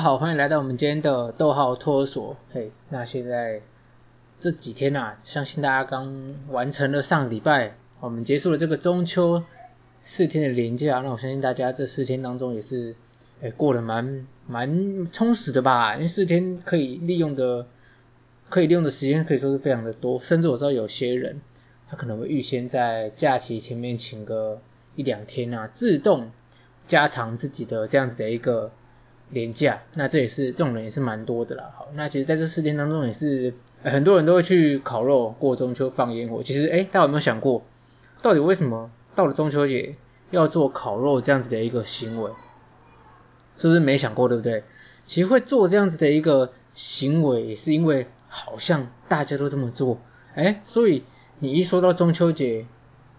好欢迎来到我们今天的逗号托儿所。嘿，那现在这几天呐、啊，相信大家刚完成了上礼拜，我们结束了这个中秋四天的连假。那我相信大家这四天当中也是，哎，过得蛮蛮充实的吧？因为四天可以利用的，可以利用的时间可以说是非常的多。甚至我知道有些人，他可能会预先在假期前面请个一两天啊，自动加长自己的这样子的一个。连假，那这也是这种人也是蛮多的啦。好，那其实在这四天当中也是很多人都会去烤肉、过中秋、放烟火。其实，诶，大家有没有想过，到底为什么到了中秋节要做烤肉这样子的一个行为？是不是没想过，对不对？其实会做这样子的一个行为，也是因为好像大家都这么做，诶，所以你一说到中秋节，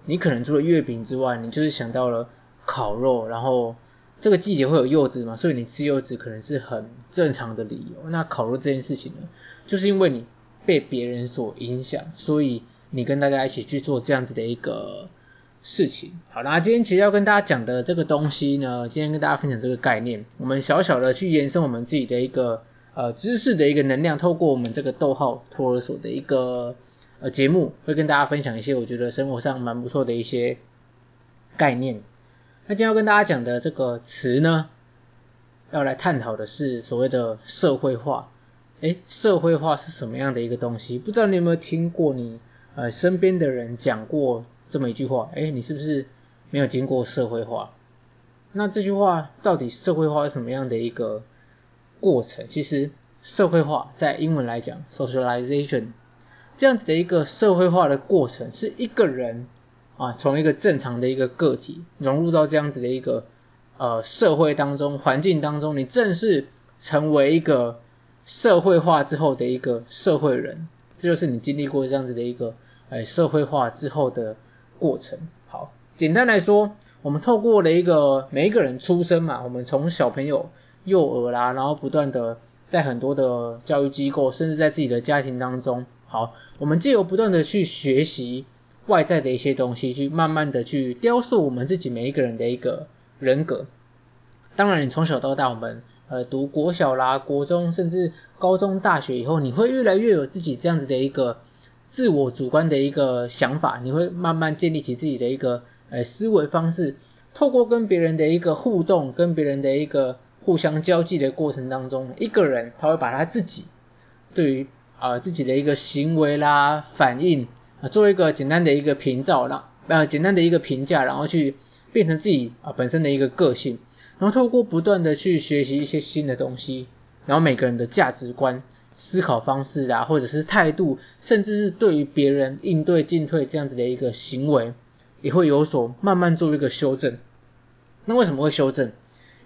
你可能除了月饼之外，你就是想到了烤肉，然后。这个季节会有柚子嘛，所以你吃柚子可能是很正常的理由。那烤肉这件事情呢，就是因为你被别人所影响，所以你跟大家一起去做这样子的一个事情。好，那今天其实要跟大家讲的这个东西呢，今天跟大家分享这个概念，我们小小的去延伸我们自己的一个呃知识的一个能量，透过我们这个逗号托儿所的一个呃节目，会跟大家分享一些我觉得生活上蛮不错的一些概念。那今天要跟大家讲的这个词呢，要来探讨的是所谓的社会化。诶，社会化是什么样的一个东西？不知道你有没有听过你呃身边的人讲过这么一句话？诶，你是不是没有经过社会化？那这句话到底社会化是什么样的一个过程？其实社会化在英文来讲，socialization，这样子的一个社会化的过程是一个人。啊，从一个正常的一个个体融入到这样子的一个呃社会当中、环境当中，你正式成为一个社会化之后的一个社会人，这就是你经历过这样子的一个哎社会化之后的过程。好，简单来说，我们透过了一个每一个人出生嘛，我们从小朋友幼儿啦，然后不断的在很多的教育机构，甚至在自己的家庭当中，好，我们借由不断的去学习。外在的一些东西，去慢慢的去雕塑我们自己每一个人的一个人格。当然，你从小到大，我们呃读国小啦、国中，甚至高中、大学以后，你会越来越有自己这样子的一个自我主观的一个想法，你会慢慢建立起自己的一个呃思维方式。透过跟别人的一个互动，跟别人的一个互相交际的过程当中，一个人他会把他自己对于啊、呃、自己的一个行为啦、反应。啊，做一个简单的一个评照，让呃简单的一个评价，然后去变成自己啊本身的一个个性，然后透过不断的去学习一些新的东西，然后每个人的价值观、思考方式啊，或者是态度，甚至是对于别人应对进退这样子的一个行为，也会有所慢慢做一个修正。那为什么会修正？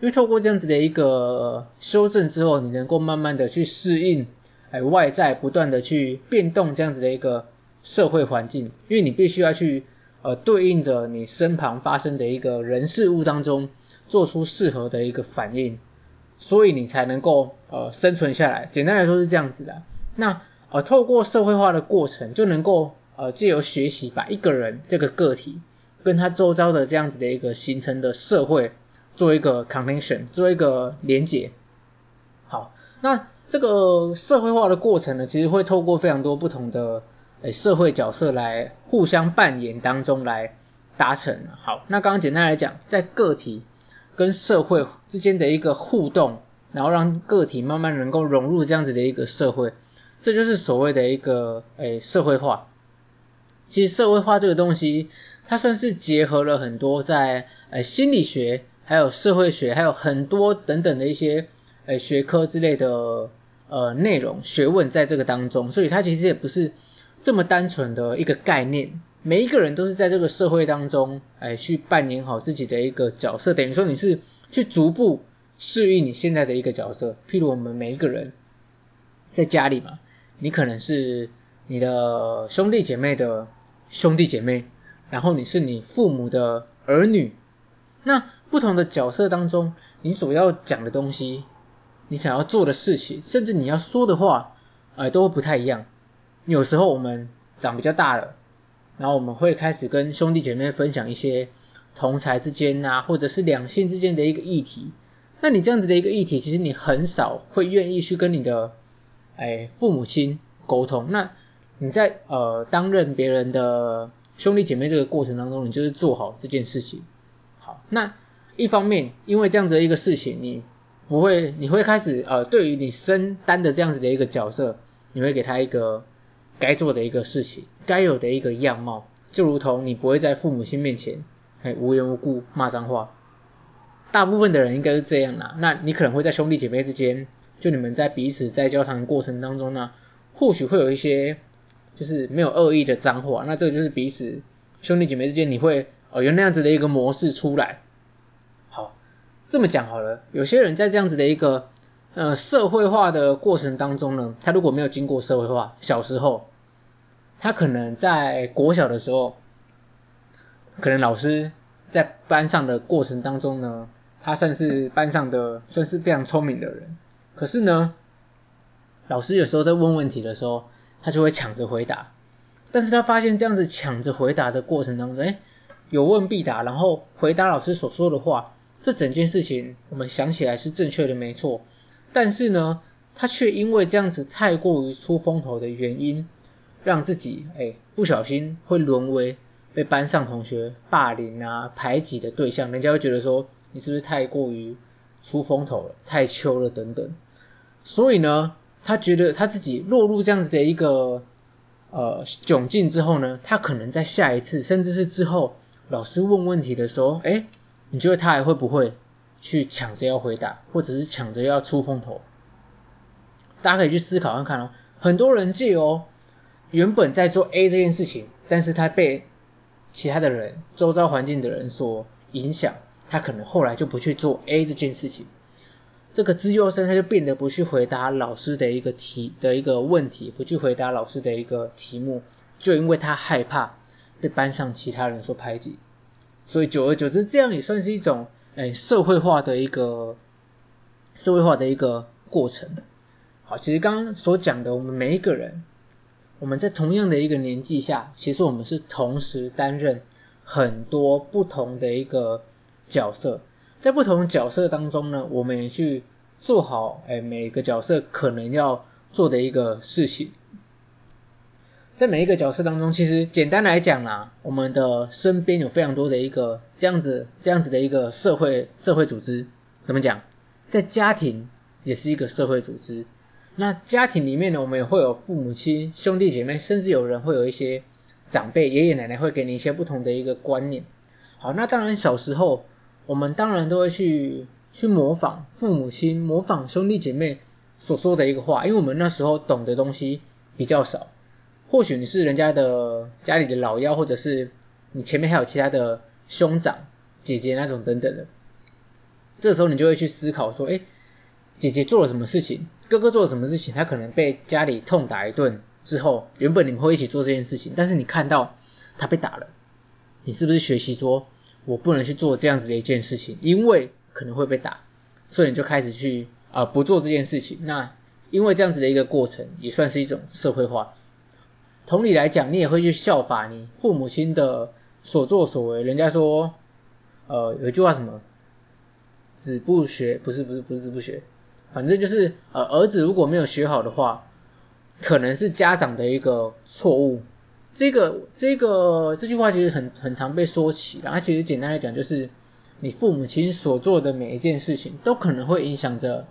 因为透过这样子的一个修正之后，你能够慢慢的去适应，哎外在不断的去变动这样子的一个。社会环境，因为你必须要去呃对应着你身旁发生的一个人事物当中，做出适合的一个反应，所以你才能够呃生存下来。简单来说是这样子的。那呃透过社会化的过程，就能够呃借由学习，把一个人这个个体跟他周遭的这样子的一个形成的社会做一个 connection，做一个连结。好，那这个社会化的过程呢，其实会透过非常多不同的。诶，社会角色来互相扮演当中来达成。好，那刚刚简单来讲，在个体跟社会之间的一个互动，然后让个体慢慢能够融入这样子的一个社会，这就是所谓的一个诶社会化。其实社会化这个东西，它算是结合了很多在诶心理学、还有社会学，还有很多等等的一些诶学科之类的呃内容学问在这个当中，所以它其实也不是。这么单纯的一个概念，每一个人都是在这个社会当中，哎，去扮演好自己的一个角色。等于说你是去逐步适应你现在的一个角色。譬如我们每一个人在家里嘛，你可能是你的兄弟姐妹的兄弟姐妹，然后你是你父母的儿女。那不同的角色当中，你所要讲的东西，你想要做的事情，甚至你要说的话，哎，都不太一样。有时候我们长比较大了，然后我们会开始跟兄弟姐妹分享一些同才之间啊，或者是两性之间的一个议题。那你这样子的一个议题，其实你很少会愿意去跟你的哎父母亲沟通。那你在呃担任别人的兄弟姐妹这个过程当中，你就是做好这件事情。好，那一方面因为这样子的一个事情，你不会，你会开始呃对于你身担的这样子的一个角色，你会给他一个该做的一个事情，该有的一个样貌，就如同你不会在父母亲面前哎无缘无故骂脏话。大部分的人应该是这样啦，那你可能会在兄弟姐妹之间，就你们在彼此在交谈过程当中呢，或许会有一些就是没有恶意的脏话，那这个就是彼此兄弟姐妹之间你会哦有那样子的一个模式出来。好，这么讲好了，有些人在这样子的一个呃社会化的过程当中呢，他如果没有经过社会化，小时候他可能在国小的时候，可能老师在班上的过程当中呢。他算是班上的算是非常聪明的人，可是呢，老师有时候在问问题的时候，他就会抢着回答。但是他发现这样子抢着回答的过程当中，诶，有问必答，然后回答老师所说的话，这整件事情我们想起来是正确的，没错。但是呢，他却因为这样子太过于出风头的原因，让自己诶不小心会沦为被班上同学霸凌啊、排挤的对象，人家会觉得说。你是不是太过于出风头了，太秋了等等，所以呢，他觉得他自己落入这样子的一个呃窘境之后呢，他可能在下一次，甚至是之后，老师问问题的时候，诶，你觉得他还会不会去抢着要回答，或者是抢着要出风头？大家可以去思考看看哦。很多人借哦，原本在做 A 这件事情，但是他被其他的人、周遭环境的人所影响。他可能后来就不去做 A 这件事情，这个资优生他就变得不去回答老师的一个题的一个问题，不去回答老师的一个题目，就因为他害怕被班上其他人所排挤，所以久而久之，这样也算是一种诶社会化的一个社会化的一个过程。好，其实刚刚所讲的，我们每一个人，我们在同样的一个年纪下，其实我们是同时担任很多不同的一个。角色在不同角色当中呢，我们也去做好哎每个角色可能要做的一个事情。在每一个角色当中，其实简单来讲啦，我们的身边有非常多的一个这样子这样子的一个社会社会组织。怎么讲？在家庭也是一个社会组织。那家庭里面呢，我们也会有父母亲、兄弟姐妹，甚至有人会有一些长辈、爷爷奶奶会给你一些不同的一个观念。好，那当然小时候。我们当然都会去去模仿父母亲、模仿兄弟姐妹所说的一个话，因为我们那时候懂的东西比较少。或许你是人家的家里的老幺，或者是你前面还有其他的兄长、姐姐那种等等的。这时候你就会去思考说，哎，姐姐做了什么事情，哥哥做了什么事情，他可能被家里痛打一顿之后，原本你们会一起做这件事情，但是你看到他被打了，你是不是学习说？我不能去做这样子的一件事情，因为可能会被打，所以你就开始去啊、呃、不做这件事情。那因为这样子的一个过程，也算是一种社会化。同理来讲，你也会去效法你父母亲的所作所为。人家说，呃，有一句话什么，子不学，不是不是不是子不学，反正就是呃儿子如果没有学好的话，可能是家长的一个错误。这个这个这句话其实很很常被说起，然后其实简单来讲就是，你父母亲所做的每一件事情，都可能会影响着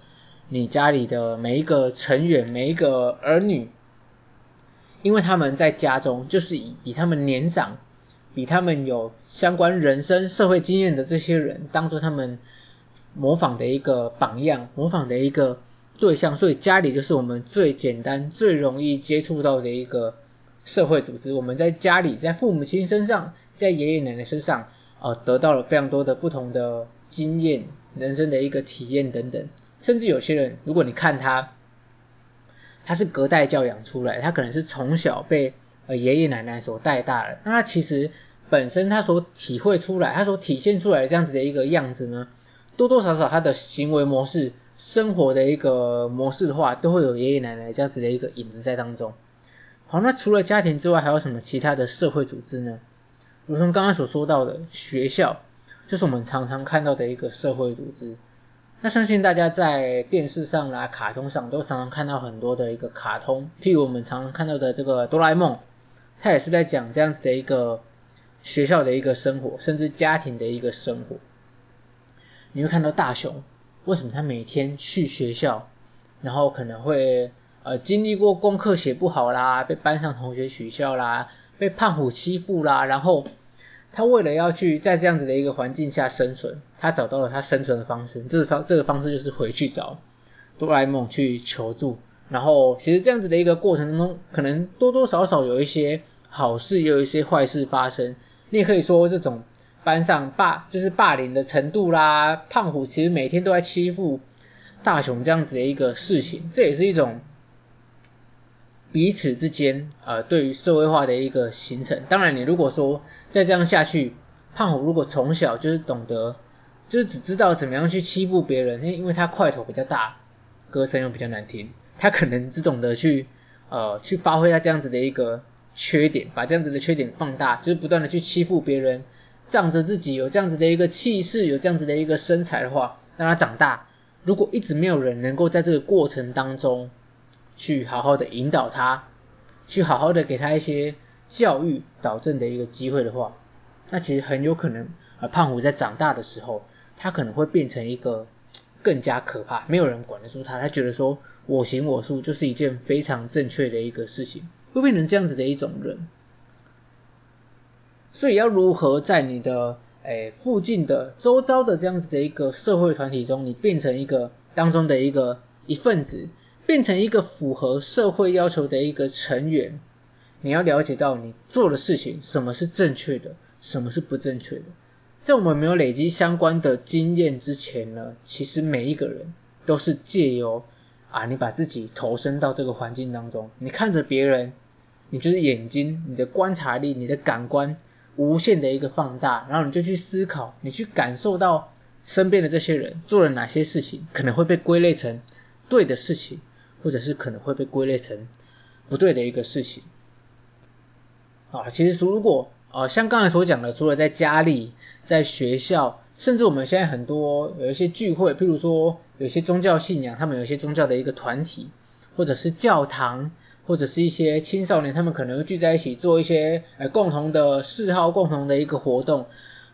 你家里的每一个成员、每一个儿女，因为他们在家中就是以比他们年长、比他们有相关人生社会经验的这些人，当做他们模仿的一个榜样、模仿的一个对象，所以家里就是我们最简单、最容易接触到的一个。社会组织，我们在家里，在父母亲身上，在爷爷奶奶身上，呃，得到了非常多的不同的经验、人生的一个体验等等。甚至有些人，如果你看他，他是隔代教养出来，他可能是从小被呃爷爷奶奶所带大的，那他其实本身他所体会出来，他所体现出来这样子的一个样子呢，多多少少他的行为模式、生活的一个模式的话，都会有爷爷奶奶这样子的一个影子在当中。好，那除了家庭之外，还有什么其他的社会组织呢？如同刚刚所说到的学校，就是我们常常看到的一个社会组织。那相信大家在电视上啦、卡通上都常常看到很多的一个卡通，譬如我们常常看到的这个哆啦 A 梦，它也是在讲这样子的一个学校的一个生活，甚至家庭的一个生活。你会看到大雄，为什么他每天去学校，然后可能会呃经历过功课写不好啦，被班上同学取笑啦，被胖虎欺负啦，然后。他为了要去在这样子的一个环境下生存，他找到了他生存的方式。这是方这个方式就是回去找哆啦 A 梦去求助。然后其实这样子的一个过程当中，可能多多少少有一些好事，也有一些坏事发生。你也可以说这种班上霸就是霸凌的程度啦，胖虎其实每天都在欺负大雄这样子的一个事情，这也是一种。彼此之间，呃，对于社会化的一个形成。当然，你如果说再这样下去，胖虎如果从小就是懂得，就是只知道怎么样去欺负别人，因为他块头比较大，歌声又比较难听，他可能只懂得去，呃，去发挥他这样子的一个缺点，把这样子的缺点放大，就是不断的去欺负别人，仗着自己有这样子的一个气势，有这样子的一个身材的话，让他长大，如果一直没有人能够在这个过程当中，去好好的引导他，去好好的给他一些教育导正的一个机会的话，那其实很有可能，呃，胖虎在长大的时候，他可能会变成一个更加可怕，没有人管得住他，他觉得说我行我素就是一件非常正确的一个事情，会变成这样子的一种人。所以要如何在你的诶附近的周遭的这样子的一个社会团体中，你变成一个当中的一个一份子。变成一个符合社会要求的一个成员，你要了解到你做的事情什么是正确的，什么是不正确的。在我们没有累积相关的经验之前呢，其实每一个人都是借由啊，你把自己投身到这个环境当中，你看着别人，你就是眼睛，你的观察力，你的感官无限的一个放大，然后你就去思考，你去感受到身边的这些人做了哪些事情，可能会被归类成对的事情。或者是可能会被归类成不对的一个事情啊，其实如果呃像刚才所讲的，除了在家里、在学校，甚至我们现在很多有一些聚会，譬如说有些宗教信仰，他们有一些宗教的一个团体，或者是教堂，或者是一些青少年，他们可能会聚在一起做一些呃共同的嗜好、共同的一个活动，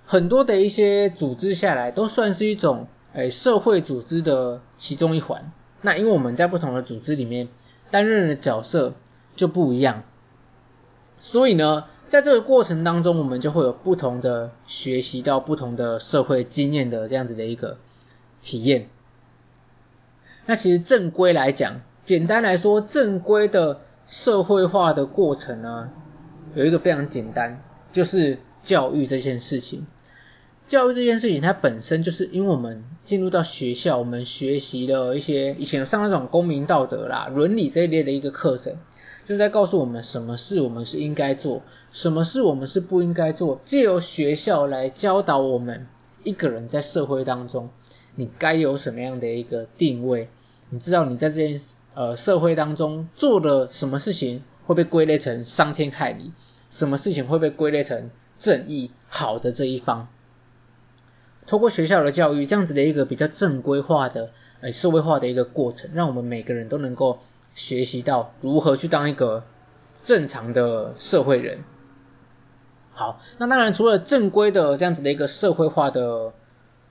很多的一些组织下来，都算是一种诶社会组织的其中一环。那因为我们在不同的组织里面担任的角色就不一样，所以呢，在这个过程当中，我们就会有不同的学习到不同的社会经验的这样子的一个体验。那其实正规来讲，简单来说，正规的社会化的过程呢，有一个非常简单，就是教育这件事情。教育这件事情，它本身就是因为我们进入到学校，我们学习了一些以前上那种公民道德啦、伦理这一类的一个课程，就在告诉我们什么事我们是应该做，什么事我们是不应该做，借由学校来教导我们一个人在社会当中，你该有什么样的一个定位，你知道你在这件呃社会当中做的什么事情会被归类成伤天害理，什么事情会被归类成正义好的这一方。透过学校的教育，这样子的一个比较正规化的、呃社会化的一个过程，让我们每个人都能够学习到如何去当一个正常的社会人。好，那当然除了正规的这样子的一个社会化的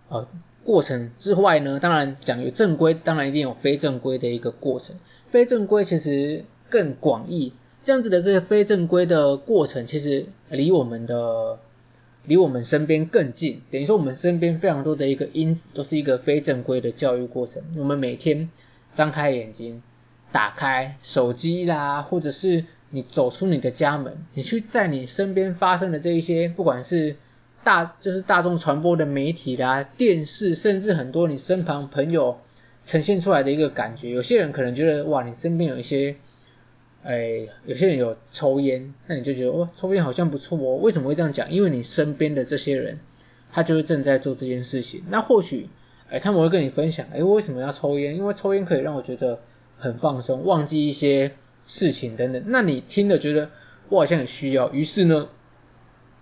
呃过程之外呢，当然讲有正规，当然一定有非正规的一个过程。非正规其实更广义，这样子的一个非正规的过程，其实离我们的。离我们身边更近，等于说我们身边非常多的一个因子，都是一个非正规的教育过程。我们每天张开眼睛，打开手机啦，或者是你走出你的家门，你去在你身边发生的这一些，不管是大就是大众传播的媒体啦、电视，甚至很多你身旁朋友呈现出来的一个感觉。有些人可能觉得哇，你身边有一些。哎，有些人有抽烟，那你就觉得哦，抽烟好像不错哦。为什么会这样讲？因为你身边的这些人，他就是正在做这件事情。那或许，哎，他们会跟你分享，哎，为什么要抽烟？因为抽烟可以让我觉得很放松，忘记一些事情等等。那你听了觉得我好像很需要，于是呢，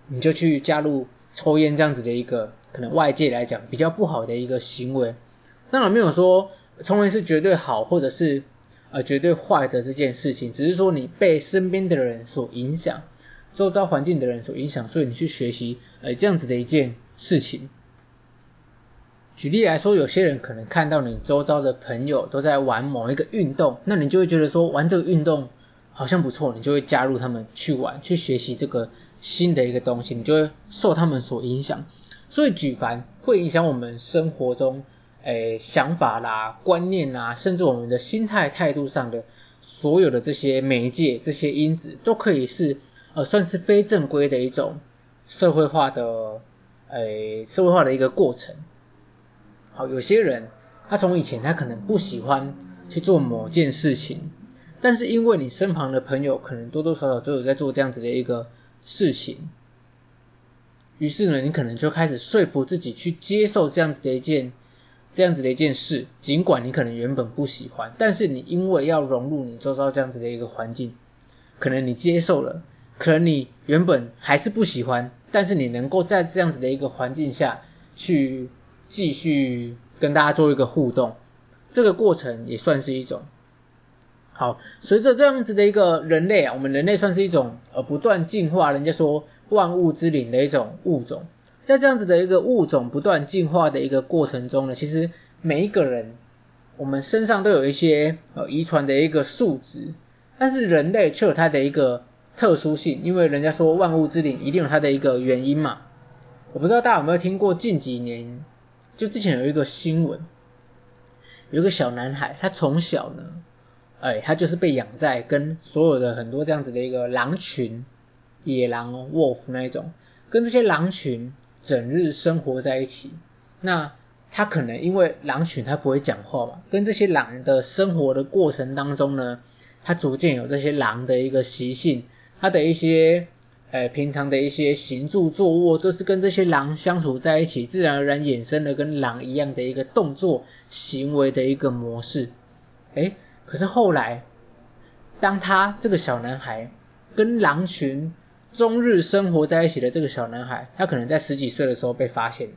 你就去加入抽烟这样子的一个可能外界来讲比较不好的一个行为。当然没有说抽烟是绝对好或者是呃绝对坏的这件事情，只是说你被身边的人所影响，周遭环境的人所影响，所以你去学习呃这样子的一件事情。举例来说，有些人可能看到你周遭的朋友都在玩某一个运动，那你就会觉得说玩这个运动好像不错，你就会加入他们去玩，去学习这个新的一个东西，你就会受他们所影响。所以举凡会影响我们生活中，诶想法啦、观念啦，甚至我们的心态态度上的所有的这些媒介、这些因子，都可以是呃算是非正规的一种社会化的诶社会化的一个过程。好，有些人他从以前他可能不喜欢去做某件事情，但是因为你身旁的朋友可能多多少少都有在做这样子的一个事情，于是呢，你可能就开始说服自己去接受这样子的一件这样子的一件事，尽管你可能原本不喜欢，但是你因为要融入你周遭这样子的一个环境，可能你接受了，可能你原本还是不喜欢，但是你能够在这样子的一个环境下去。继续跟大家做一个互动，这个过程也算是一种。好，随着这样子的一个人类啊，我们人类算是一种呃不断进化，人家说万物之灵的一种物种，在这样子的一个物种不断进化的一个过程中呢，其实每一个人我们身上都有一些呃遗传的一个素质，但是人类却有它的一个特殊性，因为人家说万物之灵一定有它的一个原因嘛。我不知道大家有没有听过近几年。就之前有一个新闻，有一个小男孩，他从小呢，哎，他就是被养在跟所有的很多这样子的一个狼群，野狼，wolf 那一种，跟这些狼群整日生活在一起。那他可能因为狼群他不会讲话嘛，跟这些狼的生活的过程当中呢，他逐渐有这些狼的一个习性，他的一些。呃，平常的一些行住坐卧都是跟这些狼相处在一起，自然而然衍生了跟狼一样的一个动作行为的一个模式。哎，可是后来，当他这个小男孩跟狼群终日生活在一起的这个小男孩，他可能在十几岁的时候被发现。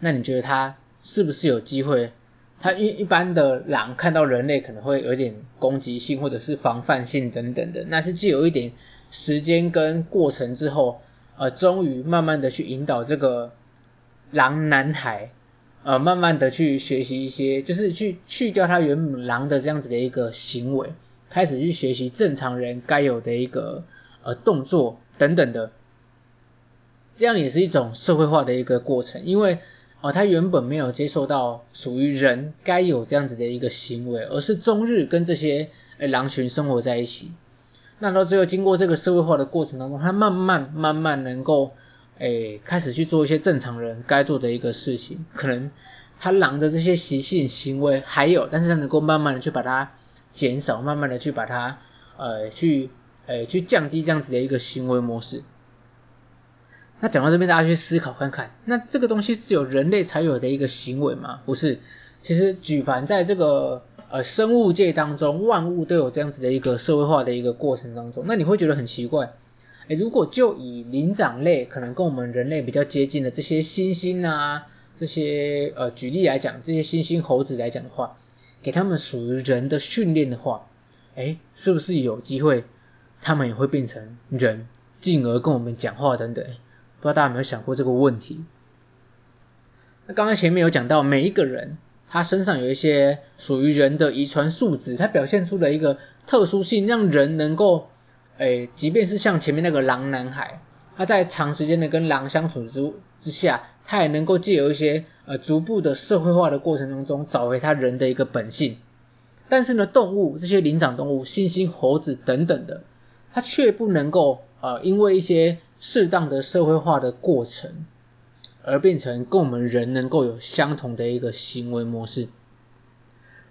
那你觉得他是不是有机会？他一一般的狼看到人类可能会有点攻击性或者是防范性等等的，那是具有一点。时间跟过程之后，呃，终于慢慢的去引导这个狼男孩，呃，慢慢的去学习一些，就是去去掉他原本狼的这样子的一个行为，开始去学习正常人该有的一个呃动作等等的，这样也是一种社会化的一个过程，因为呃他原本没有接受到属于人该有这样子的一个行为，而是终日跟这些呃狼群生活在一起。那到最后，经过这个社会化的过程当中，他慢慢慢慢能够，诶，开始去做一些正常人该做的一个事情。可能他狼的这些习性行为还有，但是他能够慢慢的去把它减少，慢慢的去把它，呃，去，呃，去降低这样子的一个行为模式。那讲到这边，大家去思考看看，那这个东西是有人类才有的一个行为吗？不是，其实举凡在这个。呃，生物界当中，万物都有这样子的一个社会化的一个过程当中，那你会觉得很奇怪，诶，如果就以灵长类可能跟我们人类比较接近的这些猩猩啊，这些呃，举例来讲，这些猩猩猴子来讲的话，给他们属于人的训练的话，诶，是不是有机会他们也会变成人，进而跟我们讲话等等？不知道大家有没有想过这个问题？那刚刚前面有讲到每一个人。他身上有一些属于人的遗传素质，他表现出了一个特殊性，让人能够，诶，即便是像前面那个狼男孩，他在长时间的跟狼相处之之下，他也能够借由一些呃逐步的社会化的过程当中，找回他人的一个本性。但是呢，动物这些灵长动物，猩猩、猴子等等的，它却不能够呃因为一些适当的社会化的过程。而变成跟我们人能够有相同的一个行为模式，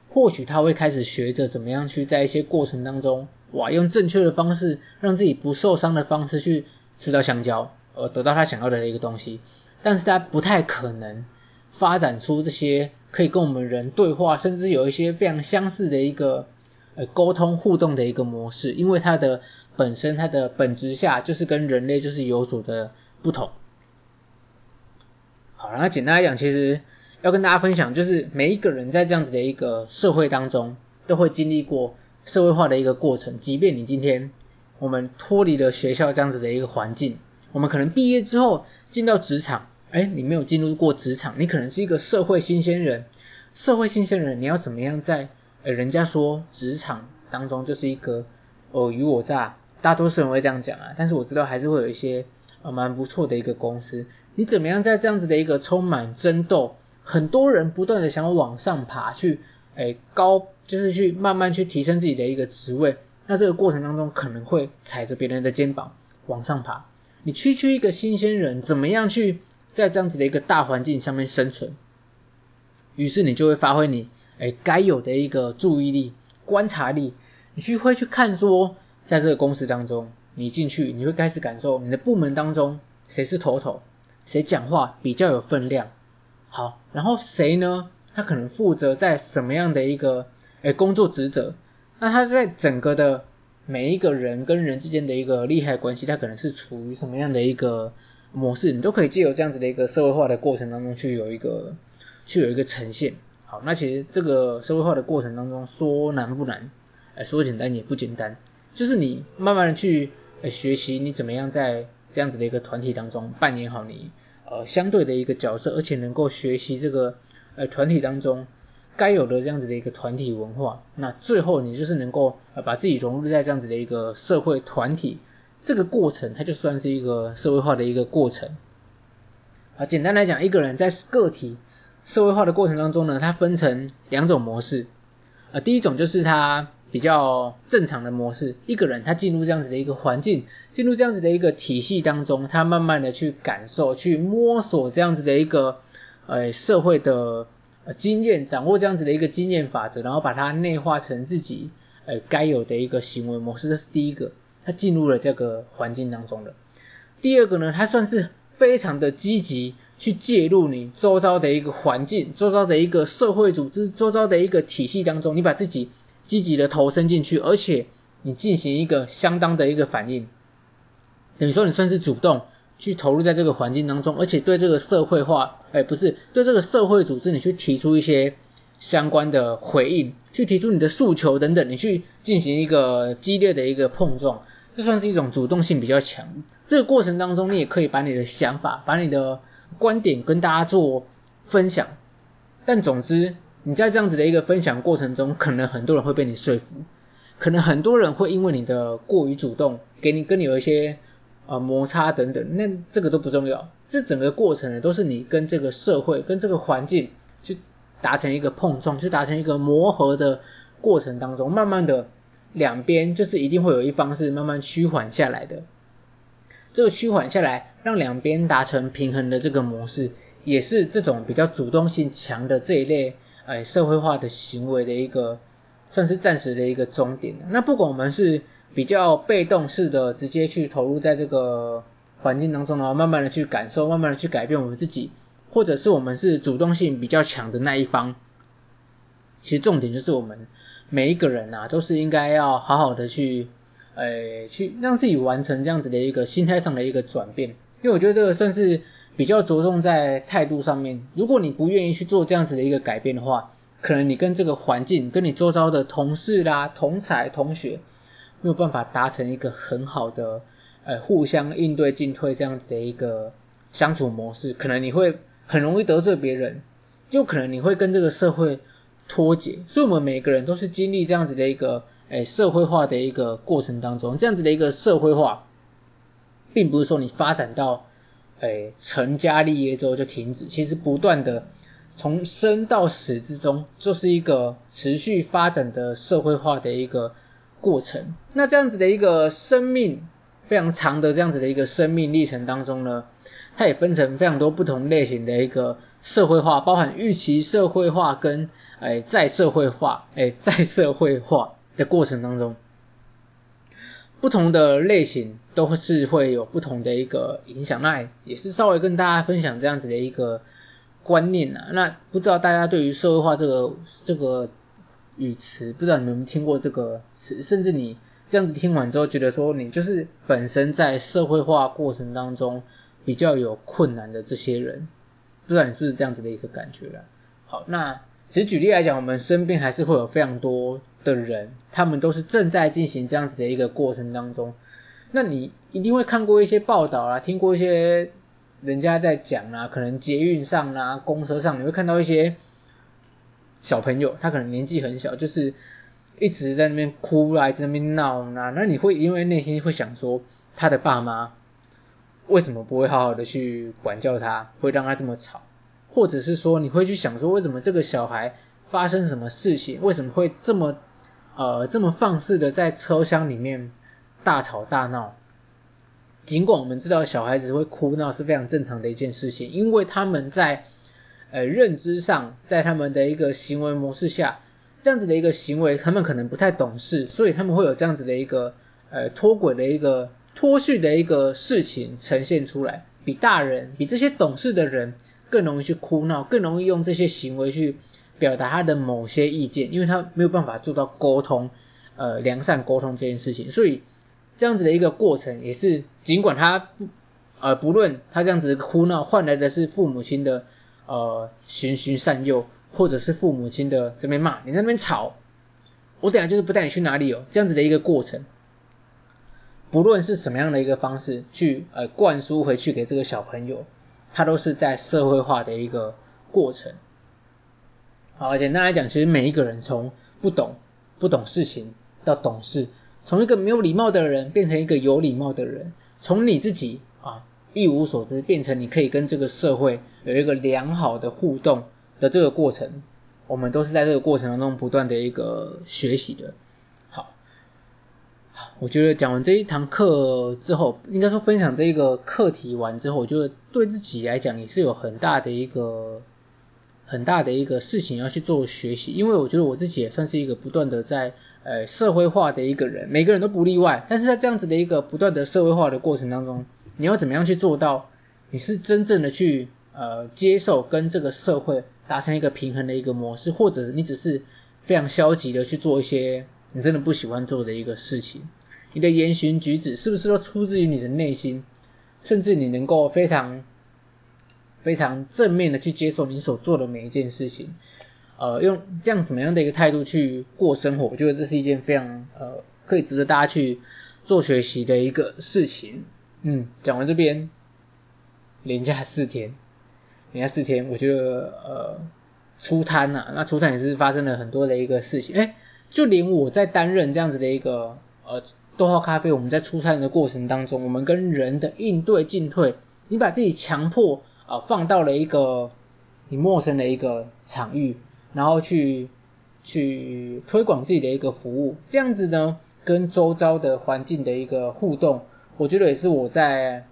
或许他会开始学着怎么样去在一些过程当中，哇，用正确的方式让自己不受伤的方式去吃到香蕉，而得到他想要的一个东西。但是他不太可能发展出这些可以跟我们人对话，甚至有一些非常相似的一个呃沟通互动的一个模式，因为它的本身它的本质下就是跟人类就是有所的不同。好，那简单来讲，其实要跟大家分享，就是每一个人在这样子的一个社会当中，都会经历过社会化的一个过程。即便你今天我们脱离了学校这样子的一个环境，我们可能毕业之后进到职场，哎，你没有进入过职场，你可能是一个社会新鲜人。社会新鲜人，你要怎么样在呃人家说职场当中就是一个尔虞我诈，大多数人会这样讲啊。但是我知道还是会有一些呃蛮不错的一个公司，你怎么样在这样子的一个充满争斗，很多人不断的想要往上爬去，诶高就是去慢慢去提升自己的一个职位，那这个过程当中可能会踩着别人的肩膀往上爬。你区区一个新鲜人，怎么样去在这样子的一个大环境下面生存？于是你就会发挥你诶该有的一个注意力、观察力，你去会去看说，在这个公司当中，你进去你会开始感受你的部门当中谁是头头，谁讲话比较有分量。好，然后谁呢？他可能负责在什么样的一个诶工作职责？那他在整个的每一个人跟人之间的一个利害关系，他可能是处于什么样的一个模式？你都可以借由这样子的一个社会化的过程当中去有一个去有一个呈现。好，那其实这个社会化的过程当中说难不难？诶说简单也不简单，就是你慢慢的去学习你怎么样在这样子的一个团体当中扮演好你。呃，相对的一个角色，而且能够学习这个呃团体当中该有的这样子的一个团体文化，那最后你就是能够呃把自己融入在这样子的一个社会团体，这个过程它就算是一个社会化的一个过程。啊，简单来讲，一个人在个体社会化的过程当中呢，它分成两种模式。啊，第一种就是他。比较正常的模式，一个人他进入这样子的一个环境，进入这样子的一个体系当中，他慢慢的去感受、去摸索这样子的一个呃社会的呃经验，掌握这样子的一个经验法则，然后把它内化成自己呃该有的一个行为模式，这是第一个，他进入了这个环境当中的。第二个呢，他算是非常的积极去介入你周遭的一个环境、周遭的一个社会组织、周遭的一个体系当中，你把自己。积极的投身进去，而且你进行一个相当的一个反应，等于说你算是主动去投入在这个环境当中，而且对这个社会化，哎，不是对这个社会组织，你去提出一些相关的回应，去提出你的诉求等等，你去进行一个激烈的一个碰撞，这算是一种主动性比较强。这个过程当中，你也可以把你的想法、把你的观点跟大家做分享，但总之。你在这样子的一个分享过程中，可能很多人会被你说服，可能很多人会因为你的过于主动，给你跟你有一些呃摩擦等等，那这个都不重要。这整个过程呢，都是你跟这个社会、跟这个环境去达成一个碰撞，去达成一个磨合的过程当中，慢慢的两边就是一定会有一方是慢慢趋缓下来的。这个趋缓下来，让两边达成平衡的这个模式，也是这种比较主动性强的这一类。哎，社会化的行为的一个算是暂时的一个终点。那不管我们是比较被动式的，直接去投入在这个环境当中，然后慢慢的去感受，慢慢的去改变我们自己，或者是我们是主动性比较强的那一方。其实重点就是我们每一个人啊，都是应该要好好的去，呃，去让自己完成这样子的一个心态上的一个转变。因为我觉得这个算是。比较着重在态度上面，如果你不愿意去做这样子的一个改变的话，可能你跟这个环境、跟你周遭的同事啦、同才、同学，没有办法达成一个很好的呃互相应对进退这样子的一个相处模式，可能你会很容易得罪别人，就可能你会跟这个社会脱节。所以，我们每个人都是经历这样子的一个诶社会化的一个过程当中，这样子的一个社会化，并不是说你发展到。哎，成家立业之后就停止，其实不断的从生到死之中，就是一个持续发展的社会化的一个过程。那这样子的一个生命非常长的这样子的一个生命历程当中呢，它也分成非常多不同类型的一个社会化，包含预期社会化跟哎再社会化，哎 再社会化的过程当中。不同的类型都是会有不同的一个影响，那也是稍微跟大家分享这样子的一个观念啊。那不知道大家对于社会化这个这个语词，不知道你们有没有听过这个词？甚至你这样子听完之后，觉得说你就是本身在社会化过程当中比较有困难的这些人，不知道你是不是这样子的一个感觉啦。好，那其实举例来讲，我们身边还是会有非常多的人，他们都是正在进行这样子的一个过程当中。那你一定会看过一些报道啊，听过一些人家在讲啊，可能捷运上啊、公车上，你会看到一些小朋友，他可能年纪很小，就是一直在那边哭啊，在那边闹啊，那你会因为内心会想说，他的爸妈为什么不会好好的去管教他，会让他这么吵？或者是说，你会去想说，为什么这个小孩发生什么事情，为什么会这么呃这么放肆的在车厢里面？大吵大闹，尽管我们知道小孩子会哭闹是非常正常的一件事情，因为他们在呃认知上，在他们的一个行为模式下，这样子的一个行为，他们可能不太懂事，所以他们会有这样子的一个呃脱轨的一个脱序的一个事情呈现出来，比大人，比这些懂事的人更容易去哭闹，更容易用这些行为去表达他的某些意见，因为他没有办法做到沟通，呃良善沟通这件事情，所以。这样子的一个过程，也是尽管他呃不论他这样子哭闹换来的是父母亲的呃循循善诱，或者是父母亲的这边骂你在那边吵，我等下就是不带你去哪里哦，这样子的一个过程，不论是什么样的一个方式去呃灌输回去给这个小朋友，他都是在社会化的一个过程。好，简单来讲，其实每一个人从不懂不懂事情到懂事。从一个没有礼貌的人变成一个有礼貌的人，从你自己啊一无所知变成你可以跟这个社会有一个良好的互动的这个过程，我们都是在这个过程当中不断的一个学习的。好，我觉得讲完这一堂课之后，应该说分享这一个课题完之后，我觉得对自己来讲也是有很大的一个很大的一个事情要去做学习，因为我觉得我自己也算是一个不断的在。呃，社会化的一个人，每个人都不例外。但是在这样子的一个不断的社会化的过程当中，你要怎么样去做到？你是真正的去呃接受跟这个社会达成一个平衡的一个模式，或者你只是非常消极的去做一些你真的不喜欢做的一个事情？你的言行举止是不是都出自于你的内心？甚至你能够非常非常正面的去接受你所做的每一件事情？呃，用这样什么样的一个态度去过生活，我觉得这是一件非常呃可以值得大家去做学习的一个事情。嗯，讲完这边，连假四天，连假四天，我觉得呃出摊呐、啊，那出摊也是发生了很多的一个事情。诶，就连我在担任这样子的一个呃逗号咖啡，我们在出摊的过程当中，我们跟人的应对进退，你把自己强迫啊、放到了一个你陌生的一个场域。然后去去推广自己的一个服务，这样子呢，跟周遭的环境的一个互动，我觉得也是我在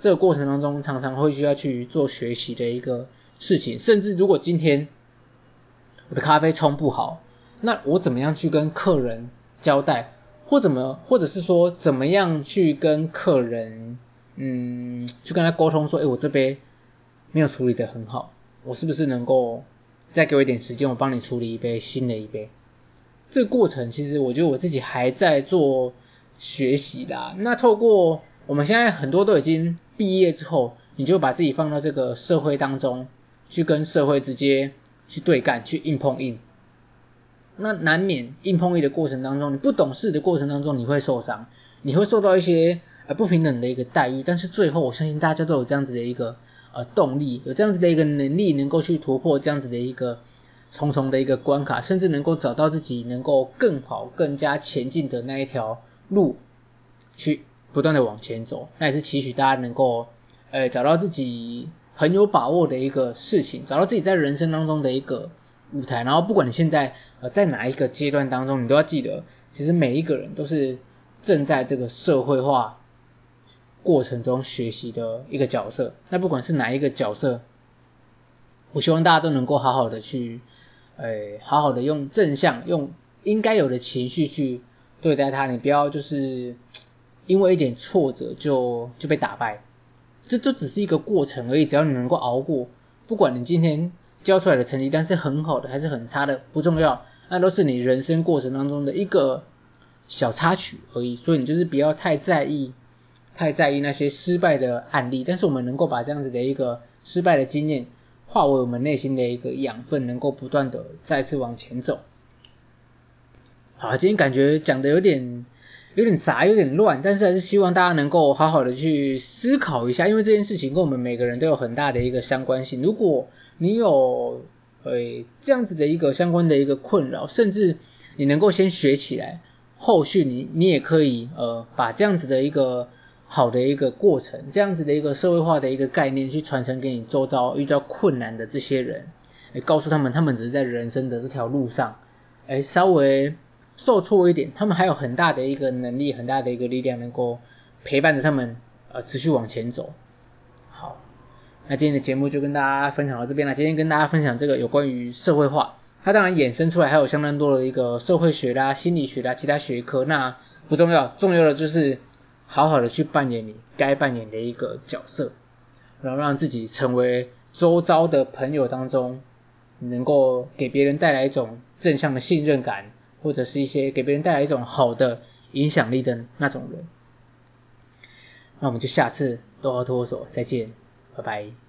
这个过程当中常常会需要去做学习的一个事情。甚至如果今天我的咖啡冲不好，那我怎么样去跟客人交代，或怎么，或者是说怎么样去跟客人，嗯，去跟他沟通说，诶，我这杯没有处理得很好，我是不是能够再给我一点时间，我帮你处理一杯新的一杯。这个过程其实我觉得我自己还在做学习啦。那透过我们现在很多都已经毕业之后，你就把自己放到这个社会当中，去跟社会直接去对干，去硬碰硬。那难免硬碰硬的过程当中，你不懂事的过程当中，你会受伤，你会受到一些呃不平等的一个待遇。但是最后，我相信大家都有这样子的一个。呃，动力有这样子的一个能力，能够去突破这样子的一个重重的一个关卡，甚至能够找到自己能够更好、更加前进的那一条路，去不断的往前走。那也是期许大家能够，呃，找到自己很有把握的一个事情，找到自己在人生当中的一个舞台。然后，不管你现在呃在哪一个阶段当中，你都要记得，其实每一个人都是正在这个社会化。过程中学习的一个角色，那不管是哪一个角色，我希望大家都能够好好的去，诶，好好的用正向，用应该有的情绪去对待他。你不要就是因为一点挫折就就被打败，这就只是一个过程而已。只要你能够熬过，不管你今天交出来的成绩单是很好的还是很差的，不重要，那都是你人生过程当中的一个小插曲而已。所以你就是不要太在意。太在意那些失败的案例，但是我们能够把这样子的一个失败的经验化为我们内心的一个养分，能够不断的再次往前走。好，今天感觉讲的有点有点杂，有点乱，但是还是希望大家能够好好的去思考一下，因为这件事情跟我们每个人都有很大的一个相关性。如果你有呃这样子的一个相关的一个困扰，甚至你能够先学起来，后续你你也可以呃把这样子的一个好的一个过程，这样子的一个社会化的一个概念去传承给你周遭遇到困难的这些人，诶告诉他们，他们只是在人生的这条路上，诶稍微受挫一点，他们还有很大的一个能力，很大的一个力量，能够陪伴着他们呃持续往前走。好，那今天的节目就跟大家分享到这边了。今天跟大家分享这个有关于社会化，它当然衍生出来还有相当多的一个社会学啦、心理学啦、其他学科，那不重要，重要的就是。好好的去扮演你该扮演的一个角色，然后让自己成为周遭的朋友当中，能够给别人带来一种正向的信任感，或者是一些给别人带来一种好的影响力的那种人。那我们就下次多好脱手，再见，拜拜。